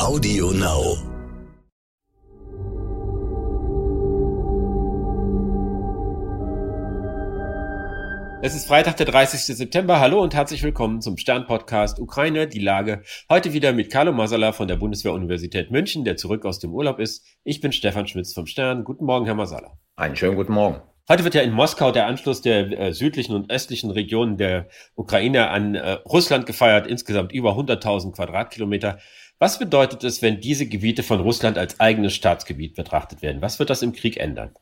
Audio Now. Es ist Freitag, der 30. September. Hallo und herzlich willkommen zum Stern-Podcast Ukraine, die Lage. Heute wieder mit Carlo Masala von der Bundeswehr-Universität München, der zurück aus dem Urlaub ist. Ich bin Stefan Schmitz vom Stern. Guten Morgen, Herr Masala. Einen schönen guten Morgen. Heute wird ja in Moskau der Anschluss der äh, südlichen und östlichen Regionen der Ukraine an äh, Russland gefeiert, insgesamt über 100.000 Quadratkilometer. Was bedeutet es, wenn diese Gebiete von Russland als eigenes Staatsgebiet betrachtet werden? Was wird das im Krieg ändern?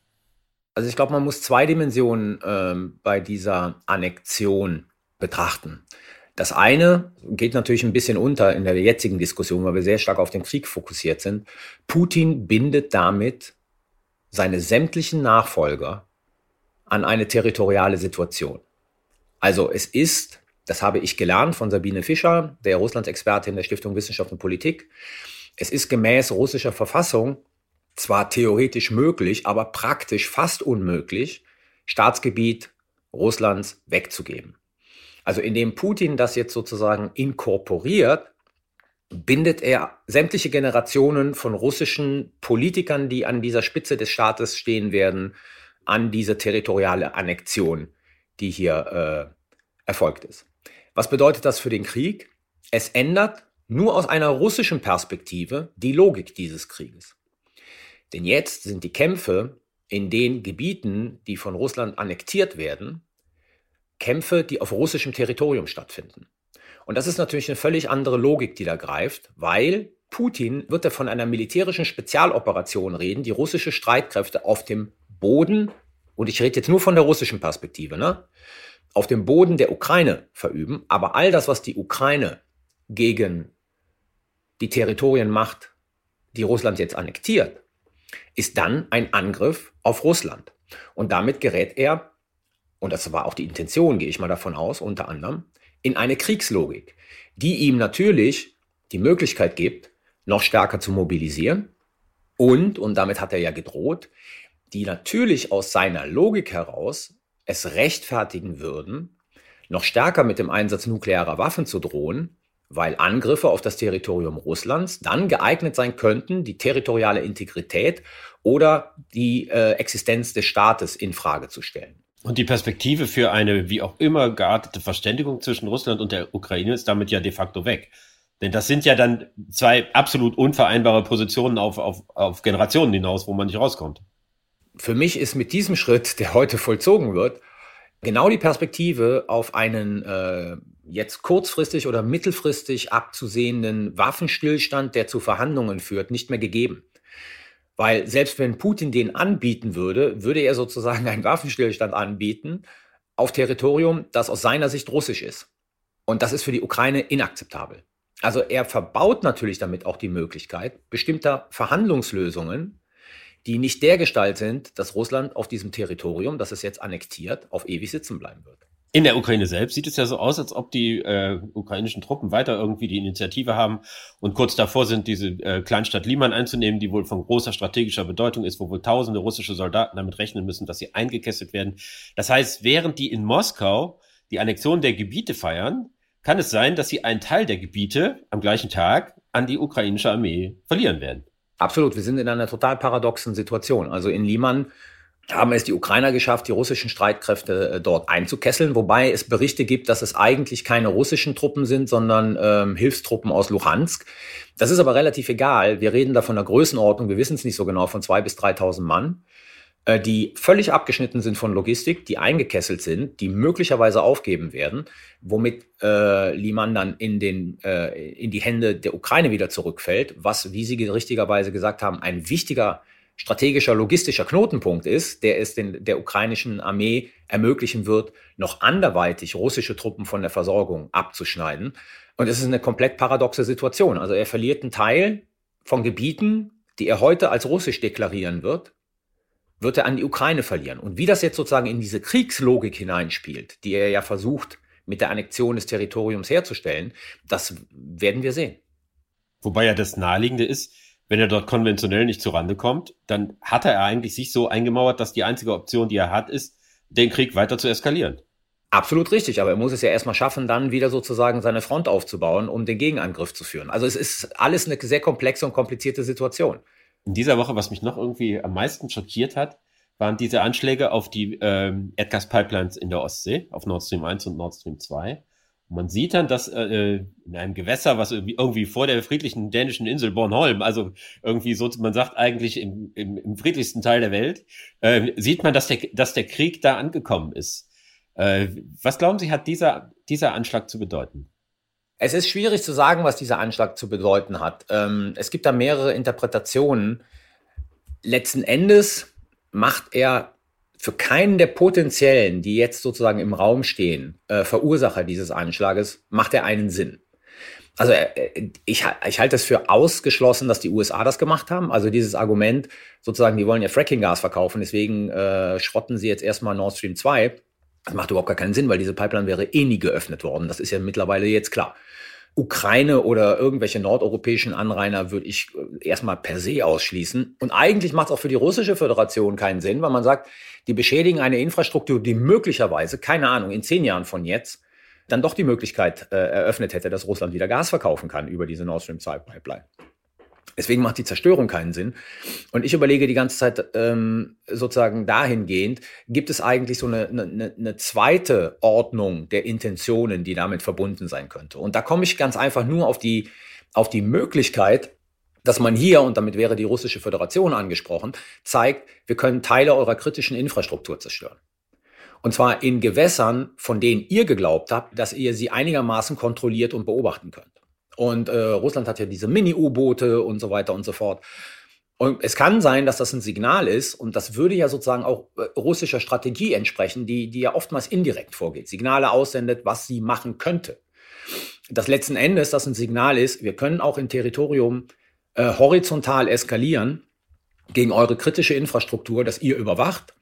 Also ich glaube, man muss zwei Dimensionen ähm, bei dieser Annexion betrachten. Das eine geht natürlich ein bisschen unter in der jetzigen Diskussion, weil wir sehr stark auf den Krieg fokussiert sind. Putin bindet damit seine sämtlichen Nachfolger an eine territoriale Situation. Also es ist, das habe ich gelernt von Sabine Fischer, der Russlandsexpertin der Stiftung Wissenschaft und Politik, es ist gemäß russischer Verfassung zwar theoretisch möglich, aber praktisch fast unmöglich, Staatsgebiet Russlands wegzugeben. Also indem Putin das jetzt sozusagen inkorporiert, bindet er sämtliche Generationen von russischen Politikern, die an dieser Spitze des Staates stehen werden, an diese territoriale Annexion, die hier äh, erfolgt ist. Was bedeutet das für den Krieg? Es ändert nur aus einer russischen Perspektive die Logik dieses Krieges. Denn jetzt sind die Kämpfe in den Gebieten, die von Russland annektiert werden, Kämpfe, die auf russischem Territorium stattfinden. Und das ist natürlich eine völlig andere Logik, die da greift, weil Putin wird er von einer militärischen Spezialoperation reden, die russische Streitkräfte auf dem Boden, und ich rede jetzt nur von der russischen Perspektive, ne, auf dem Boden der Ukraine verüben. Aber all das, was die Ukraine gegen die Territorien macht, die Russland jetzt annektiert, ist dann ein Angriff auf Russland. Und damit gerät er, und das war auch die Intention, gehe ich mal davon aus, unter anderem, in eine Kriegslogik, die ihm natürlich die Möglichkeit gibt, noch stärker zu mobilisieren und, und damit hat er ja gedroht, die natürlich aus seiner Logik heraus es rechtfertigen würden, noch stärker mit dem Einsatz nuklearer Waffen zu drohen, weil Angriffe auf das Territorium Russlands dann geeignet sein könnten, die territoriale Integrität oder die äh, Existenz des Staates in Frage zu stellen. Und die Perspektive für eine wie auch immer geartete Verständigung zwischen Russland und der Ukraine ist damit ja de facto weg. Denn das sind ja dann zwei absolut unvereinbare Positionen auf, auf, auf Generationen hinaus, wo man nicht rauskommt für mich ist mit diesem Schritt, der heute vollzogen wird, genau die Perspektive auf einen äh, jetzt kurzfristig oder mittelfristig abzusehenden Waffenstillstand, der zu Verhandlungen führt, nicht mehr gegeben. Weil selbst wenn Putin den anbieten würde, würde er sozusagen einen Waffenstillstand anbieten auf Territorium, das aus seiner Sicht russisch ist. Und das ist für die Ukraine inakzeptabel. Also er verbaut natürlich damit auch die Möglichkeit bestimmter Verhandlungslösungen, die nicht der Gestalt sind, dass Russland auf diesem Territorium, das es jetzt annektiert, auf ewig sitzen bleiben wird. In der Ukraine selbst sieht es ja so aus, als ob die äh, ukrainischen Truppen weiter irgendwie die Initiative haben und kurz davor sind, diese äh, Kleinstadt Liman einzunehmen, die wohl von großer strategischer Bedeutung ist, wo wohl tausende russische Soldaten damit rechnen müssen, dass sie eingekesselt werden. Das heißt, während die in Moskau die Annexion der Gebiete feiern, kann es sein, dass sie einen Teil der Gebiete am gleichen Tag an die ukrainische Armee verlieren werden. Absolut, wir sind in einer total paradoxen Situation. Also in Liman haben es die Ukrainer geschafft, die russischen Streitkräfte äh, dort einzukesseln, wobei es Berichte gibt, dass es eigentlich keine russischen Truppen sind, sondern ähm, Hilfstruppen aus Luhansk. Das ist aber relativ egal. Wir reden da von der Größenordnung, wir wissen es nicht so genau, von zwei bis 3.000 Mann. Äh, die völlig abgeschnitten sind von Logistik, die eingekesselt sind, die möglicherweise aufgeben werden, womit äh, Liman dann in, den, äh, in die Hände der Ukraine wieder zurückfällt, was, wie Sie richtigerweise gesagt haben, ein wichtiger strategischer, logistischer Knotenpunkt ist, der es den, der ukrainischen Armee ermöglichen wird, noch anderweitig russische Truppen von der Versorgung abzuschneiden. Und es ist eine komplett paradoxe Situation. Also er verliert einen Teil von Gebieten, die er heute als russisch deklarieren wird, wird er an die Ukraine verlieren. Und wie das jetzt sozusagen in diese Kriegslogik hineinspielt, die er ja versucht, mit der Annexion des Territoriums herzustellen, das werden wir sehen. Wobei ja das Naheliegende ist, wenn er dort konventionell nicht zurande kommt, dann hat er eigentlich sich so eingemauert, dass die einzige Option, die er hat, ist, den Krieg weiter zu eskalieren. Absolut richtig, aber er muss es ja erstmal schaffen, dann wieder sozusagen seine Front aufzubauen, um den Gegenangriff zu führen. Also es ist alles eine sehr komplexe und komplizierte Situation. In dieser Woche, was mich noch irgendwie am meisten schockiert hat, waren diese Anschläge auf die ähm, Erdgaspipelines in der Ostsee, auf Nord Stream 1 und Nord Stream 2. Und man sieht dann, dass äh, in einem Gewässer, was irgendwie, irgendwie vor der friedlichen dänischen Insel Bornholm, also irgendwie so, man sagt eigentlich im, im, im friedlichsten Teil der Welt, äh, sieht man, dass der, dass der Krieg da angekommen ist. Äh, was glauben Sie, hat dieser, dieser Anschlag zu bedeuten? Es ist schwierig zu sagen, was dieser Anschlag zu bedeuten hat. Ähm, es gibt da mehrere Interpretationen. Letzten Endes macht er für keinen der potenziellen, die jetzt sozusagen im Raum stehen, äh, Verursacher dieses Anschlages, macht er einen Sinn. Also äh, ich, ich halte es für ausgeschlossen, dass die USA das gemacht haben. Also dieses Argument, sozusagen, die wollen ja Fracking-Gas verkaufen, deswegen äh, schrotten sie jetzt erstmal Nord Stream 2 das macht überhaupt gar keinen Sinn, weil diese Pipeline wäre eh nie geöffnet worden. Das ist ja mittlerweile jetzt klar. Ukraine oder irgendwelche nordeuropäischen Anrainer würde ich äh, erstmal per se ausschließen. Und eigentlich macht es auch für die russische Föderation keinen Sinn, weil man sagt, die beschädigen eine Infrastruktur, die möglicherweise, keine Ahnung, in zehn Jahren von jetzt, dann doch die Möglichkeit äh, eröffnet hätte, dass Russland wieder Gas verkaufen kann über diese Nord Stream 2 Pipeline. Deswegen macht die Zerstörung keinen Sinn. Und ich überlege die ganze Zeit ähm, sozusagen dahingehend, gibt es eigentlich so eine, eine, eine zweite Ordnung der Intentionen, die damit verbunden sein könnte. Und da komme ich ganz einfach nur auf die, auf die Möglichkeit, dass man hier, und damit wäre die russische Föderation angesprochen, zeigt, wir können Teile eurer kritischen Infrastruktur zerstören. Und zwar in Gewässern, von denen ihr geglaubt habt, dass ihr sie einigermaßen kontrolliert und beobachten könnt. Und äh, Russland hat ja diese Mini-U-Boote und so weiter und so fort. Und es kann sein, dass das ein Signal ist, und das würde ja sozusagen auch äh, russischer Strategie entsprechen, die, die ja oftmals indirekt vorgeht, Signale aussendet, was sie machen könnte. Das letzten Endes, das ein Signal ist, wir können auch im Territorium äh, horizontal eskalieren gegen eure kritische Infrastruktur, das ihr überwacht.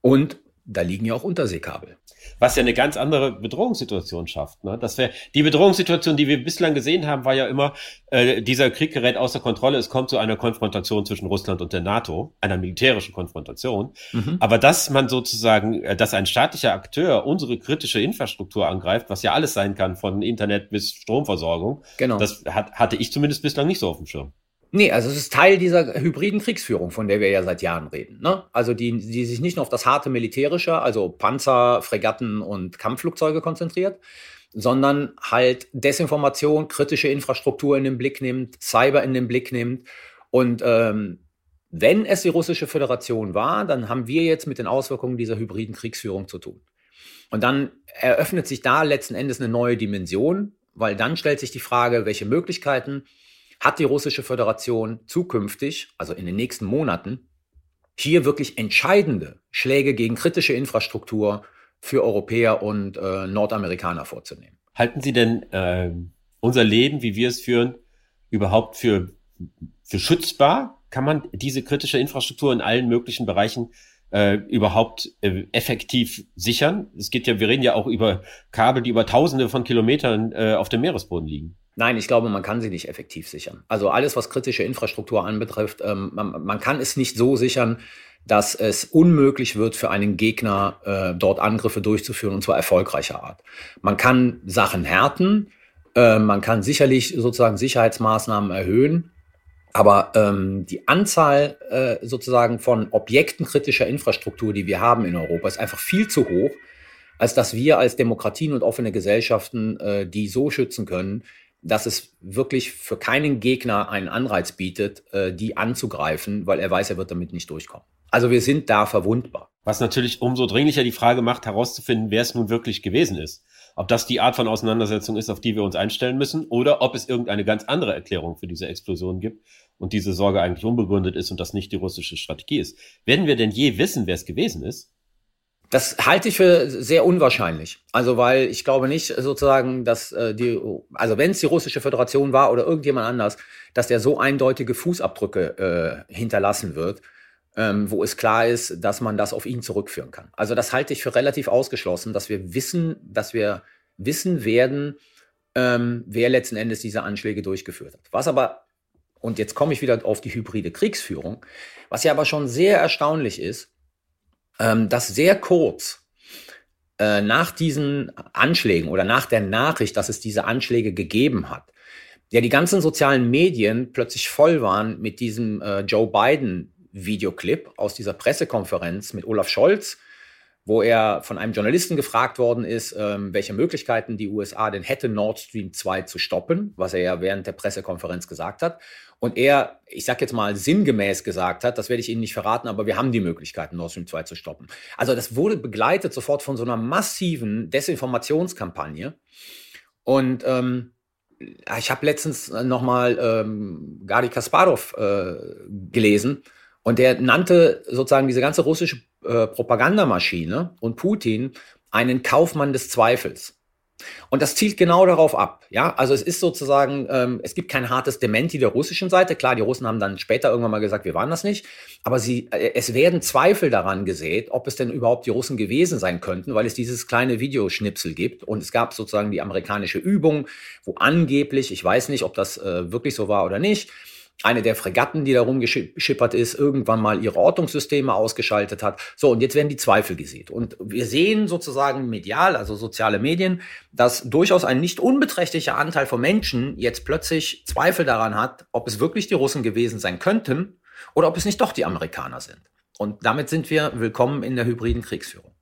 Und da liegen ja auch Unterseekabel was ja eine ganz andere Bedrohungssituation schafft. Ne? Das wäre die Bedrohungssituation, die wir bislang gesehen haben, war ja immer äh, dieser Krieg gerät außer Kontrolle. Es kommt zu einer Konfrontation zwischen Russland und der NATO, einer militärischen Konfrontation. Mhm. Aber dass man sozusagen, äh, dass ein staatlicher Akteur unsere kritische Infrastruktur angreift, was ja alles sein kann, von Internet bis Stromversorgung, genau. das hat, hatte ich zumindest bislang nicht so auf dem Schirm. Nee, also es ist Teil dieser hybriden Kriegsführung, von der wir ja seit Jahren reden. Ne? Also die, die sich nicht nur auf das harte militärische, also Panzer, Fregatten und Kampfflugzeuge konzentriert, sondern halt Desinformation, kritische Infrastruktur in den Blick nimmt, Cyber in den Blick nimmt. Und ähm, wenn es die russische Föderation war, dann haben wir jetzt mit den Auswirkungen dieser hybriden Kriegsführung zu tun. Und dann eröffnet sich da letzten Endes eine neue Dimension, weil dann stellt sich die Frage, welche Möglichkeiten hat die russische Föderation zukünftig, also in den nächsten Monaten, hier wirklich entscheidende Schläge gegen kritische Infrastruktur für Europäer und äh, Nordamerikaner vorzunehmen. Halten Sie denn äh, unser Leben, wie wir es führen, überhaupt für, für schützbar? Kann man diese kritische Infrastruktur in allen möglichen Bereichen äh, überhaupt äh, effektiv sichern? Es geht ja, wir reden ja auch über Kabel, die über Tausende von Kilometern äh, auf dem Meeresboden liegen. Nein, ich glaube, man kann sie nicht effektiv sichern. Also alles, was kritische Infrastruktur anbetrifft, ähm, man, man, kann es nicht so sichern, dass es unmöglich wird für einen Gegner, äh, dort Angriffe durchzuführen und zwar erfolgreicher Art. Man kann Sachen härten, äh, man kann sicherlich sozusagen Sicherheitsmaßnahmen erhöhen, aber ähm, die Anzahl äh, sozusagen von Objekten kritischer Infrastruktur, die wir haben in Europa, ist einfach viel zu hoch, als dass wir als Demokratien und offene Gesellschaften äh, die so schützen können, dass es wirklich für keinen Gegner einen Anreiz bietet, äh, die anzugreifen, weil er weiß, er wird damit nicht durchkommen. Also wir sind da verwundbar. Was natürlich umso dringlicher die Frage macht, herauszufinden, wer es nun wirklich gewesen ist. Ob das die Art von Auseinandersetzung ist, auf die wir uns einstellen müssen, oder ob es irgendeine ganz andere Erklärung für diese Explosion gibt und diese Sorge eigentlich unbegründet ist und das nicht die russische Strategie ist. Werden wir denn je wissen, wer es gewesen ist? Das halte ich für sehr unwahrscheinlich. Also, weil ich glaube nicht sozusagen, dass äh, die, also wenn es die russische Föderation war oder irgendjemand anders, dass der so eindeutige Fußabdrücke äh, hinterlassen wird, ähm, wo es klar ist, dass man das auf ihn zurückführen kann. Also, das halte ich für relativ ausgeschlossen, dass wir wissen, dass wir wissen werden, ähm, wer letzten Endes diese Anschläge durchgeführt hat. Was aber, und jetzt komme ich wieder auf die hybride Kriegsführung, was ja aber schon sehr erstaunlich ist, ähm, dass sehr kurz äh, nach diesen Anschlägen oder nach der Nachricht, dass es diese Anschläge gegeben hat, ja die ganzen sozialen Medien plötzlich voll waren mit diesem äh, Joe Biden Videoclip aus dieser Pressekonferenz mit Olaf Scholz, wo er von einem Journalisten gefragt worden ist, ähm, welche Möglichkeiten die USA denn hätte, Nord Stream 2 zu stoppen, was er ja während der Pressekonferenz gesagt hat. Und er, ich sag jetzt mal sinngemäß gesagt hat, das werde ich Ihnen nicht verraten, aber wir haben die Möglichkeiten, Nord Stream 2 zu stoppen. Also das wurde begleitet sofort von so einer massiven Desinformationskampagne. Und ähm, ich habe letztens nochmal ähm, Gary Kasparov äh, gelesen und der nannte sozusagen diese ganze russische äh, Propagandamaschine und Putin einen Kaufmann des Zweifels. Und das zielt genau darauf ab. Ja, also es ist sozusagen, ähm, es gibt kein hartes Dementi der russischen Seite. Klar, die Russen haben dann später irgendwann mal gesagt, wir waren das nicht. Aber sie, äh, es werden Zweifel daran gesät, ob es denn überhaupt die Russen gewesen sein könnten, weil es dieses kleine Videoschnipsel gibt. Und es gab sozusagen die amerikanische Übung, wo angeblich, ich weiß nicht, ob das äh, wirklich so war oder nicht, eine der Fregatten, die da rumgeschippert ist, irgendwann mal ihre Ortungssysteme ausgeschaltet hat. So, und jetzt werden die Zweifel gesät. Und wir sehen sozusagen medial, also soziale Medien, dass durchaus ein nicht unbeträchtlicher Anteil von Menschen jetzt plötzlich Zweifel daran hat, ob es wirklich die Russen gewesen sein könnten oder ob es nicht doch die Amerikaner sind. Und damit sind wir willkommen in der hybriden Kriegsführung.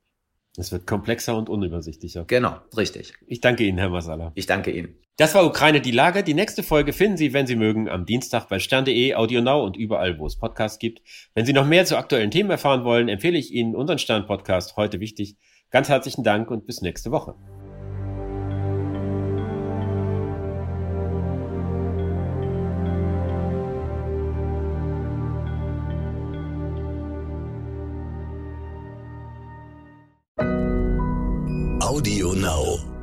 Es wird komplexer und unübersichtlicher. Genau, richtig. Ich danke Ihnen, Herr Masala. Ich danke Ihnen. Das war Ukraine die Lage. Die nächste Folge finden Sie, wenn Sie mögen, am Dienstag bei stern.de, AudioNow und überall, wo es Podcasts gibt. Wenn Sie noch mehr zu aktuellen Themen erfahren wollen, empfehle ich Ihnen unseren Stern-Podcast heute wichtig. Ganz herzlichen Dank und bis nächste Woche. Now.